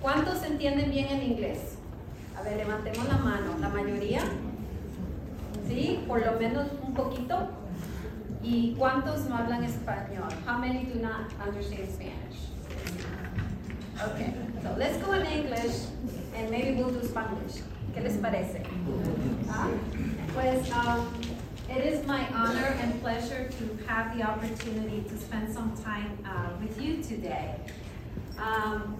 ¿Cuántos entienden bien el inglés? A ver, levantemos la mano. ¿La mayoría? ¿Sí? Por lo menos un poquito. ¿Y cuántos no hablan español? How many do not understand Spanish? Okay, so let's go in English and maybe we'll do Spanish. ¿Qué les parece? ¿Ah? Pues, um, it is my honor and pleasure to have the opportunity to spend some time uh, with you today. Um,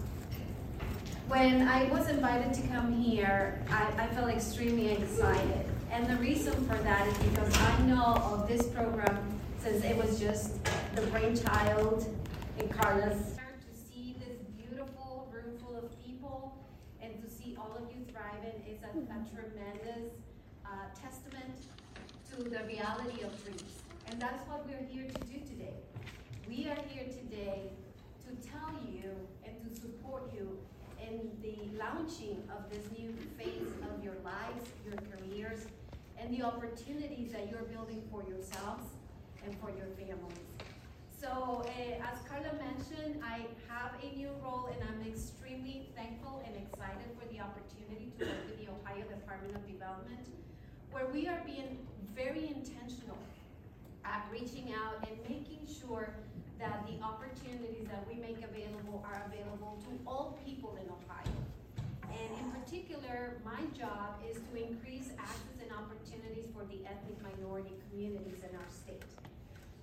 when I was invited to come here, I, I felt extremely excited. And the reason for that is because I know of this program since it was just the brainchild in Carla's. To see this beautiful room full of people and to see all of you thriving is a, a tremendous uh, testament to the reality of dreams. And that's what we're here to do today. We are here today to tell you and to support you in the launching of this new phase of your lives, your careers, and the opportunities that you're building for yourselves and for your families. So, uh, as Carla mentioned, I have a new role and I'm extremely thankful and excited for the opportunity to work with the Ohio Department of Development, where we are being very intentional at reaching out and making sure that the opportunities that we make available are available to all people in Ohio. And in particular, my job is to increase access and opportunities for the ethnic minority communities in our state.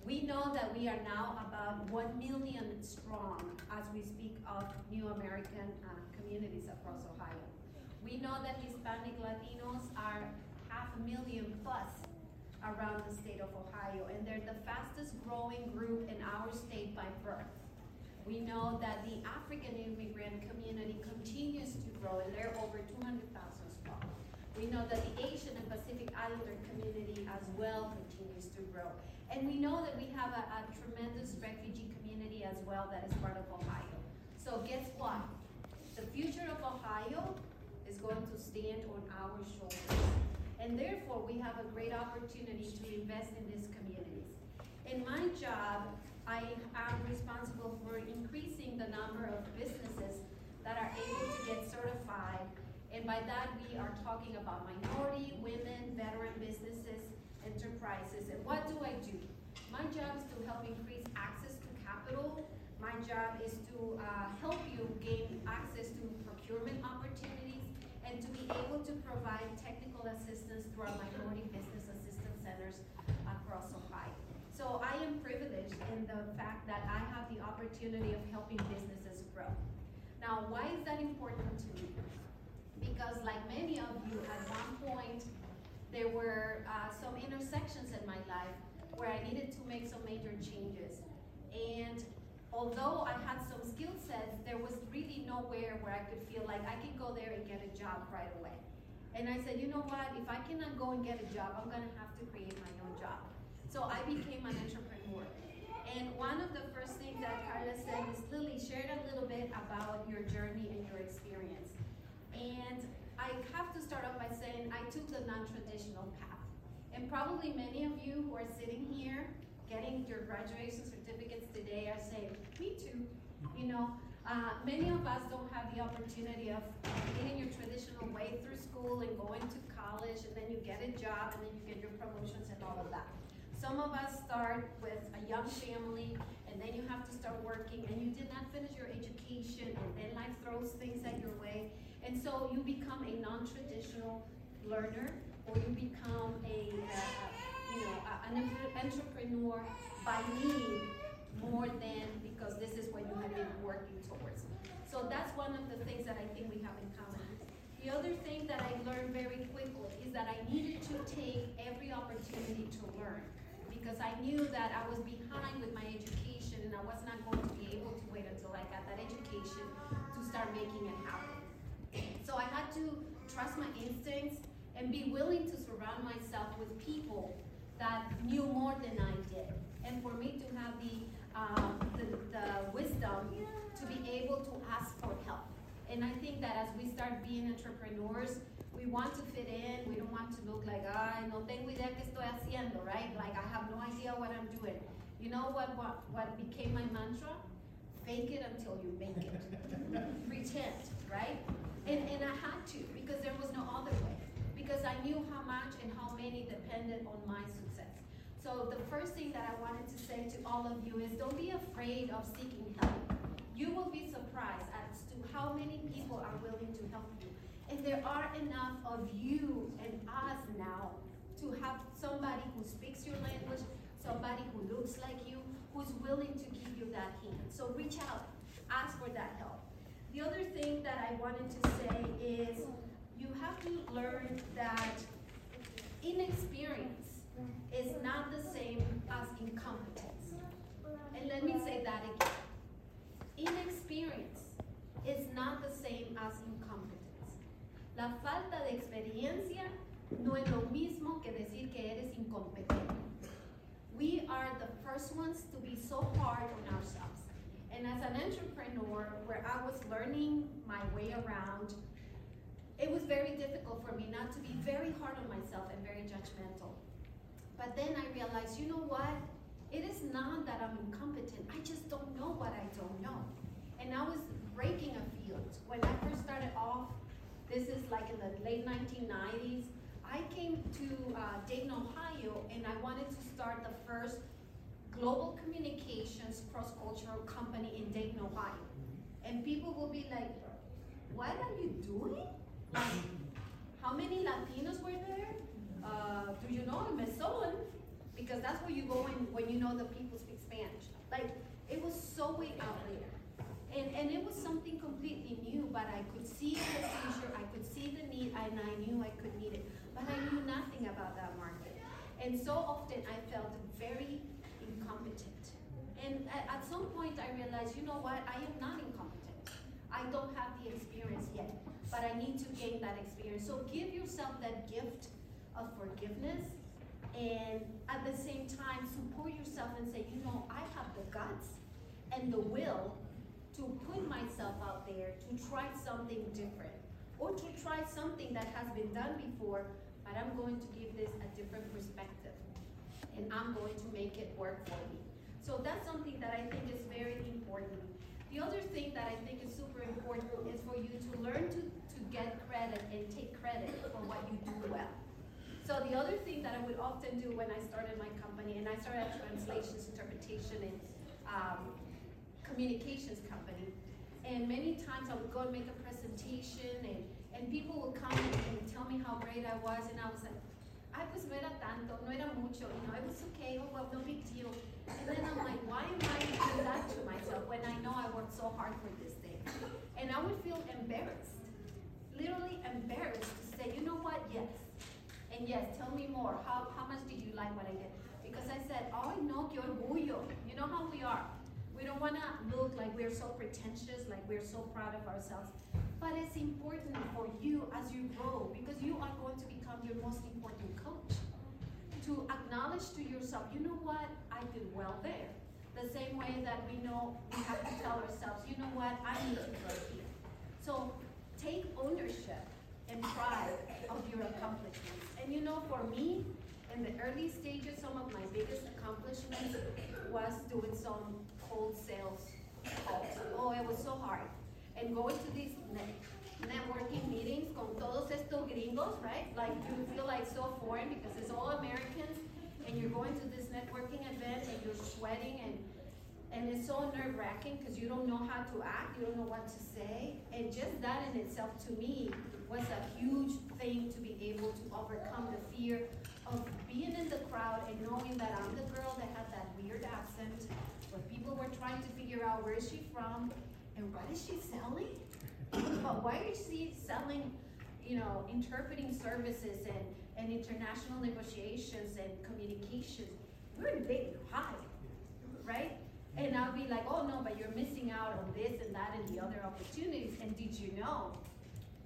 We know that we are now about 1 million strong as we speak of new American uh, communities across Ohio. We know that Hispanic Latinos are half a million plus around the state of Ohio, and they're the fastest growing group in our state by birth. We know that the African immigrant community continues to grow, and there are over 200,000 strong. We know that the Asian and Pacific Islander community as well continues to grow. And we know that we have a, a tremendous refugee community as well that is part of Ohio. So guess what? The future of Ohio is going to stand on our shoulders. And therefore, we have a great opportunity to invest in these communities. In my job, I am responsible for increasing the number of businesses that are able to get certified. And by that, we are talking about minority, women, veteran businesses, enterprises. And what do I do? My job is to help increase access to capital. My job is to uh, help you gain access to procurement opportunities and to be able to provide technical assistance through our minority business assistance centers across Ohio. So I am privileged in the fact that I have the opportunity of helping businesses grow. Now, why is that important to me? Because like many of you, at one point, there were uh, some intersections in my life where I needed to make some major changes. And although I had some skill sets, there was really nowhere where I could feel like I could go there and get a job right away. And I said, you know what, if I cannot go and get a job, I'm gonna have to create my own job. So I became an entrepreneur. And one of the first things that Carla said is, Lilly, share a little bit about your journey and your experience. And I have to start off by saying I took the non-traditional path. And probably many of you who are sitting here getting your graduation certificates today are saying, me too. You know, uh, many of us don't have the opportunity of getting your traditional way through school and going to college and then you get a job and then you get your promotions and all of that. Some of us start with a young family and then you have to start working and you did not finish your education and then life throws things at your way and so you become a non-traditional learner or you become a, uh, you know, an entrepreneur by need more than because this is what you have been working towards. So that's one of the things that I think we have in common. The other thing that I learned very quickly is that I needed to take every opportunity to learn because I knew that I was behind with my education and I was not going to be able to wait until I got that education to start making it happen. So I had to trust my instincts and be willing to surround myself with people that knew more than I did. And for me to have the, um, the, the wisdom to be able to ask for help. And I think that as we start being entrepreneurs, we want to fit in. We don't want to look like, ay, no tengo idea qué estoy haciendo, right? Like I have no idea what I'm doing. You know what, what, what became my mantra? fake it until you make it. Pretend, right? And, and I had to because there was no other way. Because I knew how much and how many depended on my success. So the first thing that I wanted to say to all of you is don't be afraid of seeking help. You will be surprised as to how many people are willing to help you. And there are enough of you and us now to have somebody who speaks your language, somebody who looks like you, who's willing to give you that hand. So reach out, ask for that help. The other thing that I wanted to say is you have to learn that inexperience is not the same as incompetence. And let me say that again. Inexperience is not the same as incompetence. La falta de experiencia no es lo mismo que decir que eres incompetente. We are the first ones to be so hard on ourselves. And as an entrepreneur, where I was learning my way around, it was very difficult for me not to be very hard on myself and very judgmental. But then I realized, you know what? It is not that I'm incompetent. I just don't know what I don't know. And I was breaking a field. When I first started off, this is like in the late 1990s, I came to uh, Dayton, Ohio, and I wanted to start the first global communications cross-cultural company in Dayton, Ohio. And people will be like, what are you doing? Like, how many Latinos were there? Uh, do you know Meson? Because that's where you go when, when you know the people speak Spanish. Like, it was so way out there. And, and it was something completely new, but I could see the could see the need, and I knew I could meet it. But I knew nothing about that market. And so often I felt very incompetent. And at, some point I realized, you know what, I am not incompetent. I don't have the experience yet, but I need to gain that experience. So give yourself that gift of forgiveness and at the same time support yourself and say, you know, I have the guts and the will to put myself out there to try something different or to try something that has been done before, but I'm going to give this a different perspective and I'm going to make it work for me. So that's something that I think is very important. The other thing that I think is super important is for you to learn to, to get credit and take credit for what you do well. So the other thing that I would often do when I started my company, and I started a translations, interpretation, and um, communications company, and many times I would go and make a presentation, and, and people would come and tell me how great I was, and I was like, I pues no era tanto, no era mucho, you know, it was okay, oh well, no big deal. And then I'm like, why am I doing that to myself when I know I worked so hard for this thing? And I would feel embarrassed, literally embarrassed to say, you know what, yes. And yes, tell me more. How, how much did you like what I did? Because I said, oh no, que orgullo. You know how we are. We don't want to look like we're so pretentious, like we're so proud of ourselves. But it's important for you as you grow because you are going to become your most important coach. To acknowledge to yourself, you know what, I did well there. The same way that we know we have to tell ourselves, you know what, I need to grow here. So take ownership and pride of your accomplishments. And you know, for me, in the early stages, some of my biggest accomplishments was doing some cold sales calls. Oh, it was so hard. And going to these networking meetings con todos estos gringos, right? Like you feel like so foreign because it's all Americans and you're going to this networking event and you're sweating and and it's so nerve wracking because you don't know how to act, you don't know what to say. And just that in itself to me was a huge thing to be able to overcome the fear of being in the crowd and knowing that I'm the girl that had that weird accent, where people were trying to figure out where is she from and what is she selling? but why is she selling, you know, interpreting services and, and international negotiations and communications? We're in big high, right? And I'll be like, oh no, but you're missing out on this and that and the other opportunities. And did you know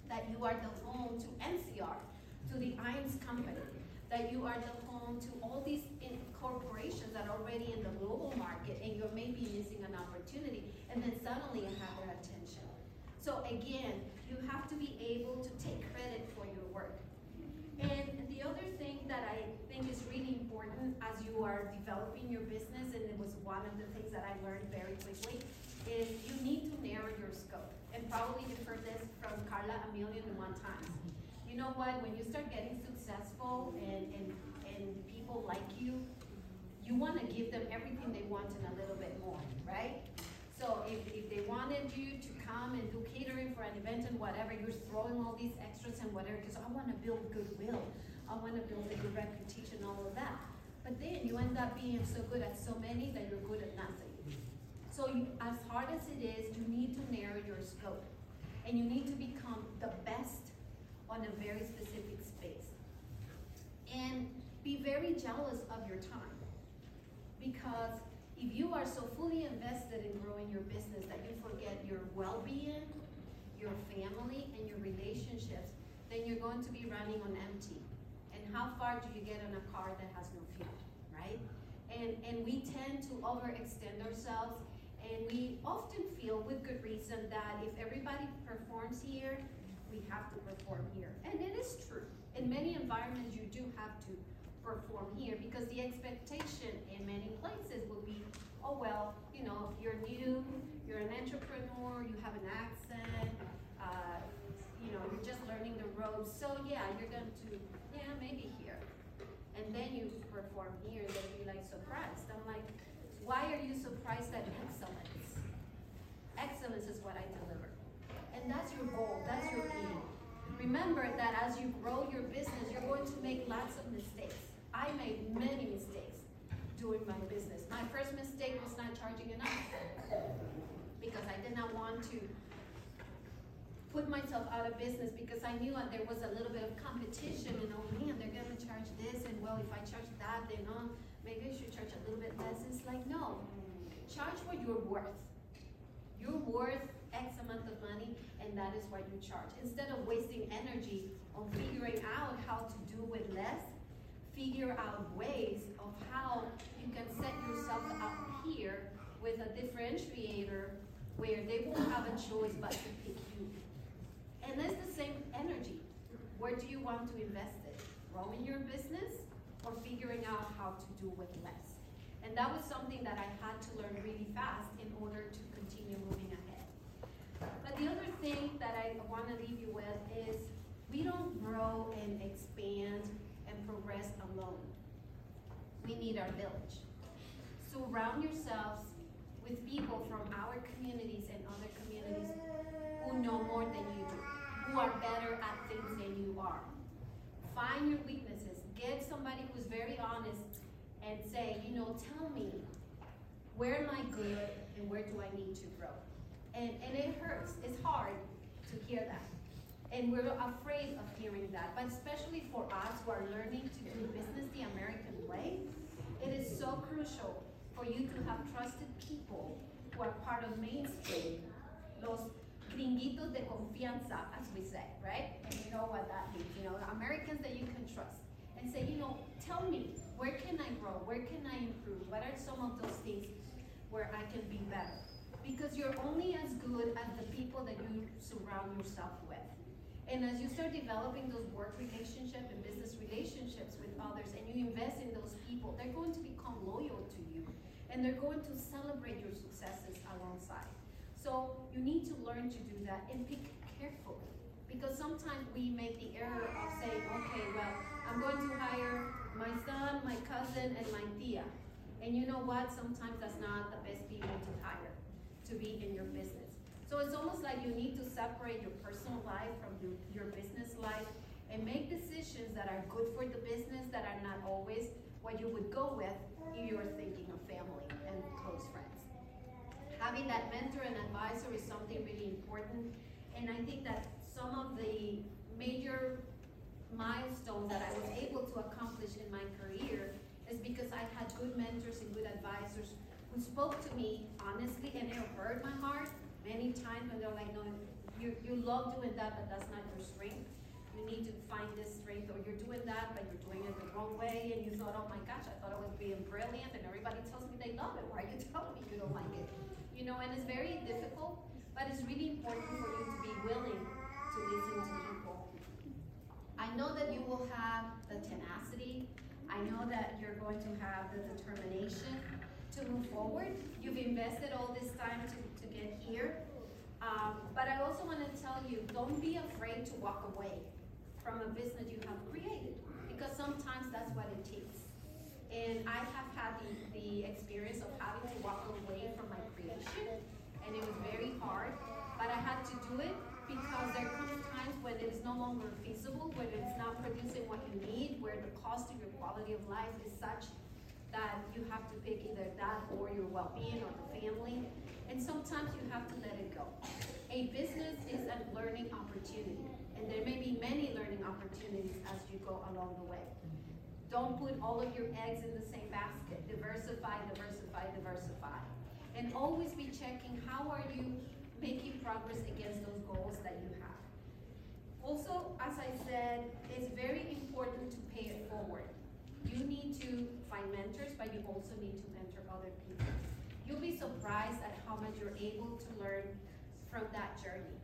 that you are the home to NCR, to the IAMS company, that you are the home to all these corporations that are already in the global market and you're maybe missing an opportunity and then suddenly you have their attention. So again, you have to be able to take credit for your work. And the other thing that I think is really important as you are developing your business, and it was one of the things that I learned very quickly, is you need to narrow your scope. And probably you've heard this from Carla a million and one times. You know what, when you start getting successful and, and, and people like you, you want to give them everything they want and a little bit more, right? So if, if they wanted you to come and do catering for an event and whatever, you're throwing all these extras and whatever, because I want to build goodwill. I want to build a good reputation, and all of that. But then you end up being so good at so many that you're good at nothing. So you, as hard as it is, you need to narrow your scope. And you need to become the best on a very specific space. And be very jealous of your time. Because if you are so fully invested in growing your business that you forget your well-being, your family, and your relationships, then you're going to be running on empty. And how far do you get on a car that has no fuel, right? And, and we tend to overextend ourselves and we often feel with good reason that if everybody performs here, we have to perform here. And it is true. In many environments, you do have to perform here because the expectation in many places will be, oh, well, you know, you're new, you're an entrepreneur, you have an accent, uh, you know, you're just learning the ropes. So yeah, you're going to, yeah, maybe here. And then you perform here, and they'll be like surprised. I'm like, why are you surprised at excellence? Excellence is what I deliver. And that's your goal, that's your aim. Remember that as you grow your business, you're going to make lots of mistakes. I made many mistakes doing my business. My first mistake was not charging enough because I did not want to put myself out of business because I knew there was a little bit of competition and oh man, they're gonna charge this and well, if I charge that, then oh, maybe I should charge a little bit less. It's like, no, charge what you're worth. You're worth X amount of money and that is what you charge. Instead of wasting energy on figuring out how to do with less, figure out ways of how you can set yourself up here with a differentiator where they won't have a choice but to pick you. And it's the same energy. Where do you want to invest it? Growing your business or figuring out how to do with less? And that was something that I had to learn really fast in order to continue moving ahead. But the other thing that I want to leave you with is we don't grow and expand and progress alone. We need our village. Surround yourselves with people from our communities and other communities who know more than you do, who are better at things than you are. Find your weaknesses. Get somebody who's very honest and say, you know, tell me, where am I good and where do I need to grow? And, and it hurts. It's hard to hear that. And we're afraid of hearing that. But especially for us who are learning to do business the American way, it is so crucial for you to have trusted people who are part of mainstream, los gringuitos de confianza, as we say, right? And you know what that means, you know, Americans that you can trust. And say, you know, tell me, where can I grow? Where can I improve? What are some of those things where I can be better? Because you're only as good as the people that you surround yourself with. And as you start developing those work relationships and business relationships with others and you invest in those people, they're going to become loyal to you and they're going to celebrate your successes alongside. So you need to learn to do that and pick carefully. Because sometimes we make the error of saying, okay, well, I'm going to hire my son, my cousin, and my tia. And you know what? Sometimes that's not the best people to hire to be in your business. So it's almost like you need to separate your personal life from your, your business life and make decisions that are good for the business that are not always what you would go with if you're thinking of family and close friends. Having that mentor and advisor is something really important. And I think that some of the major milestones that I was able to accomplish in my career is because I had good mentors and good advisors who spoke to me honestly and it hurt my heart many times when they're like, no, you, you love doing that, but that's not your strength. You need to find this strength, or you're doing that, but you're doing it the wrong way, and you thought, oh my gosh, I thought I was being brilliant, and everybody tells me they love it. Why are you telling me you don't like it? You know, and it's very difficult, but it's really important for you to be willing to listen to people. I know that you will have the tenacity. I know that you're going to have the determination to move forward. You've invested all this time to, to get here. Um, but I also want to tell you, don't be afraid to walk away from a business you have created because sometimes that's what it takes. And I have had the, the experience of having to walk away from my creation and it was very hard, but I had to do it because there comes times when it is no longer feasible, when it's not producing what you need, where the cost of your quality of life is such that you have to pick either that or your well-being or the family. And sometimes you have to let it go. A business is a learning opportunity, and there may be many learning opportunities as you go along the way. Don't put all of your eggs in the same basket. Diversify, diversify, diversify. And always be checking how are you making progress against those goals that you have. Also, as I said, it's very important to pay it forward. You need to find mentors, but you also need to mentor other people. You'll be surprised at how much you're able to learn from that journey.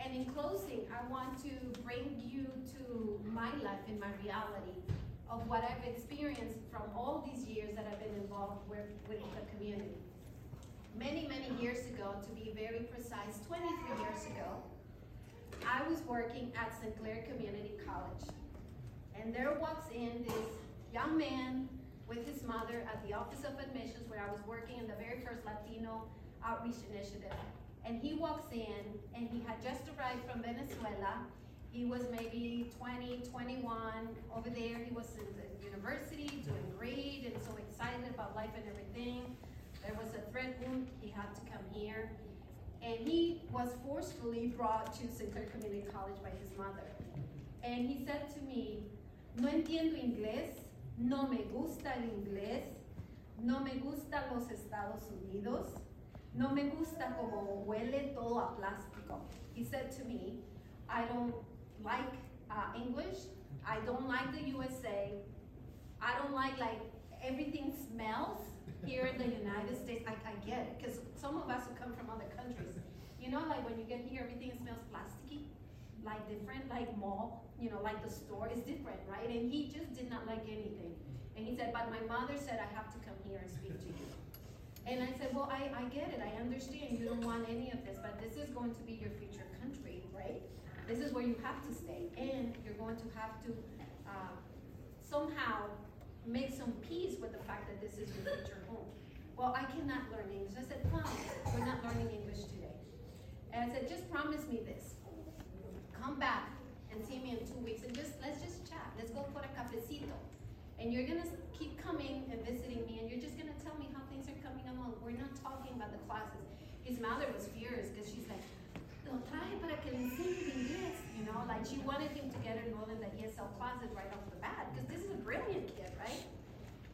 And in closing, I want to bring you to my life and my reality of what I've experienced from all these years that I've been involved with, with the community. Many, many years ago, to be very precise, 23 years ago, I was working at Sinclair Community College. And there walks in this young man with his mother at the Office of Admissions where I was working in the very first Latino Outreach Initiative. And he walks in and he had just arrived from Venezuela. He was maybe 20, 21. Over there, he was in the university doing great and so excited about life and everything. There was a threat wound, he had to come here. And he was forcefully brought to Sinclair Community College by his mother. And he said to me, no entiendo inglés, no me gusta el inglés, no me gusta los Estados Unidos, no me gusta como huele todo a plástico. He said to me, I don't like uh, English, I don't like the USA, I don't like like everything smells here in the United States. I, I get it, because some of us who come from other countries, you know, like when you get here, everything smells plasticky like different, like mall, you know, like the store is different, right? And he just did not like anything. And he said, but my mother said I have to come here and speak to you. And I said, well, I, I get it, I understand you don't want any of this, but this is going to be your future country, right? This is where you have to stay, and you're going to have to uh, somehow make some peace with the fact that this is your future home. Well, I cannot learn English. I said, fine, we're not learning English today. And I said, just promise me this come back and see me in two weeks and just let's just chat. Let's go for a cafecito. And you're gonna keep coming and visiting me and you're just gonna tell me how things are coming along. We're not talking about the classes. His mother was furious because she's like, lo traje para que le enseñe inglés, you know, like she wanted him to get enrolled in the ESL classes right off the bat because this is a brilliant kid, right?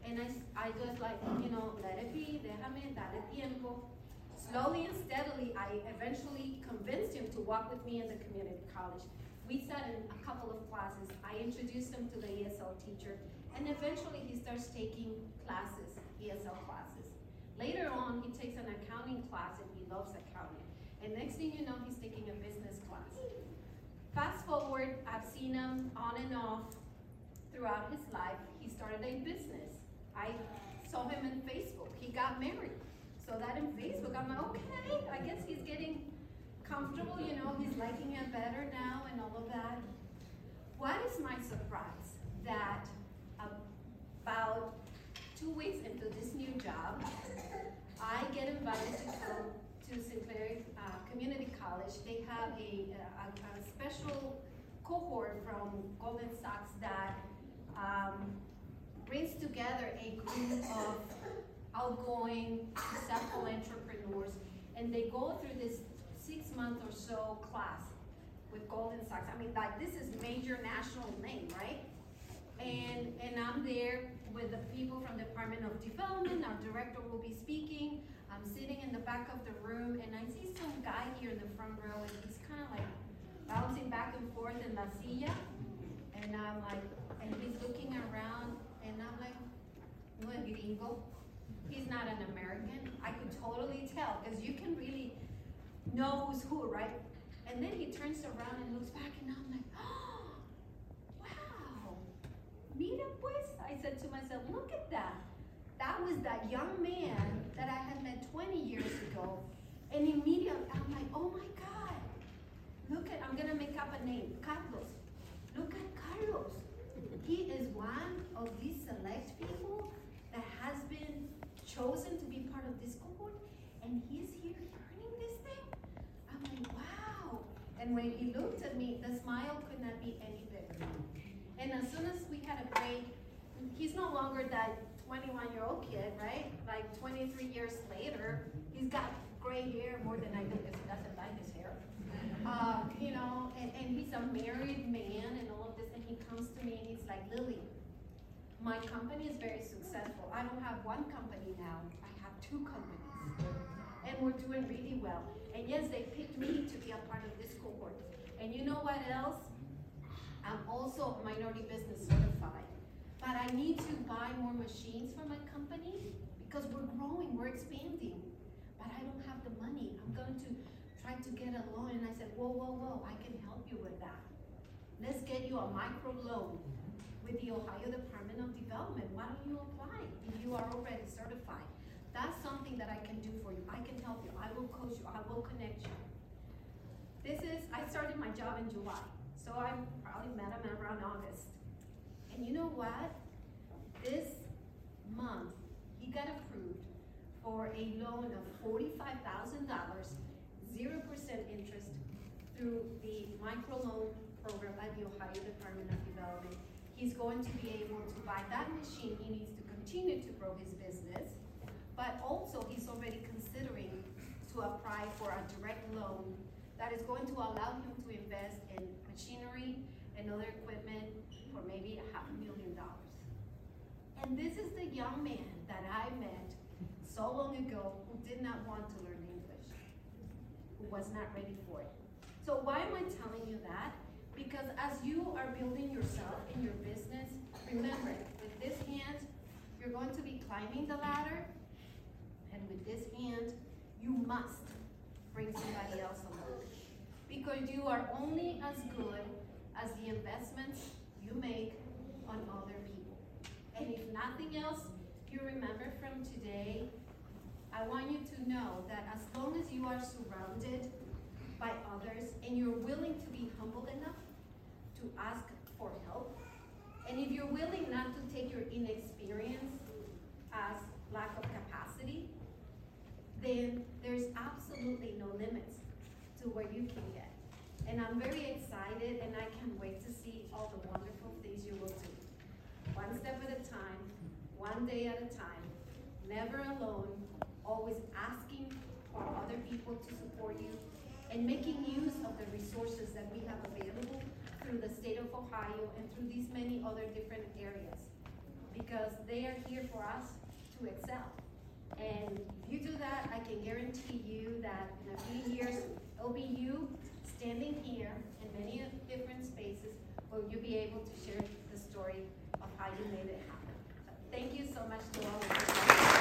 And I, I just like, you know, let it be, déjame, dale tiempo. Slowly and steadily, I eventually convinced him to walk with me in the community college. We sat in a couple of classes. I introduced him to the ESL teacher, and eventually he starts taking classes, ESL classes. Later on, he takes an accounting class, and he loves accounting. And next thing you know, he's taking a business class. Fast forward, I've seen him on and off throughout his life. He started a business. I saw him in Facebook. He got married. So that in Facebook, I'm like, okay, I guess he's getting comfortable, you know, he's liking it better now and all of that. What is my surprise? That about two weeks into this new job, I get invited to come to Sinclair uh, Community College. They have a, a, a, special cohort from Goldman Sachs that um, brings together a group of outgoing, successful entrepreneurs, and they go through this six month or so class with Goldman Sachs. I mean, like this is major national name, right? And and I'm there with the people from the Department of Development. Our director will be speaking. I'm sitting in the back of the room, and I see some guy here in the front row, and he's kind of like bouncing back and forth in la silla. And I'm like, and he's looking around, and I'm like, no gringo. He's not an American. I could totally tell because you can really know who's who, right? And then he turns around and looks back, and I'm like, oh, wow, mira pues. I said to myself, look at that. that was that young man that I had met 20 years ago. And immediately, I'm like, oh my God, look at, I'm gonna make up a name, Carlos. Look at Carlos. He is one of these select people that has been chosen to be part of this cohort, and he's here learning this thing. I'm like, wow. And when he looked at me, the smile could not be any bigger. And as soon as we had a break, he's no longer that 21 year old kid, right? Like 23 years later, he's got gray hair more than I do because he doesn't dye his hair. Um, you know, and, and he's a married man and all of this, and he comes to me and he's like, Lilly, my company is very successful. I don't have one company now, I have two companies. And we're doing really well. And yes, they picked me to be a part of this cohort. And you know what else? I'm also minority business certified. But I need to buy more machines for my company because we're growing, we're expanding. But I don't have the money. I'm going to try to get a loan. And I said, whoa, whoa, whoa, I can help you with that. Let's get you a micro loan with the Ohio Department of Development. Why don't you apply if you are already certified? That's something that I can do for you. I can help you. I will coach you. I will connect you. This is, I started my job in July. So I probably met him around August. And you know what? This month, he got approved for a loan of $45,000, 0% interest through the microloan program at the Ohio Department of Development. He's going to be able to buy that machine. He needs to continue to grow his business. But also, he's already considering to apply for a direct loan that is going to allow him to invest in machinery and other equipment for maybe a half a million dollars. And this is the young man that I met so long ago who did not want to learn English, who was not ready for it. So why am I telling you that? Because as you are building yourself in your business, remember, with this hand, you're going to be climbing the ladder, with this hand, you must bring somebody else along. Because you are only as good as the investments you make on other people. And if nothing else you remember from today, I want you to know that as long as you are surrounded by others and you're willing to be humble enough to ask for help, and if you're willing not to take your inexperience as lack of capacity, then there's absolutely no limits to where you can get. And I'm very excited and I can't wait to see all the wonderful things you will do. One step at a time, one day at a time, never alone, always asking for other people to support you and making use of the resources that we have available through the state of Ohio and through these many other different areas. Because they are here for us to excel. And if you do that, I can guarantee you that in a few years, it'll be you standing here in many different spaces where you'll be able to share the story of how you made it happen. So thank you so much to all of you.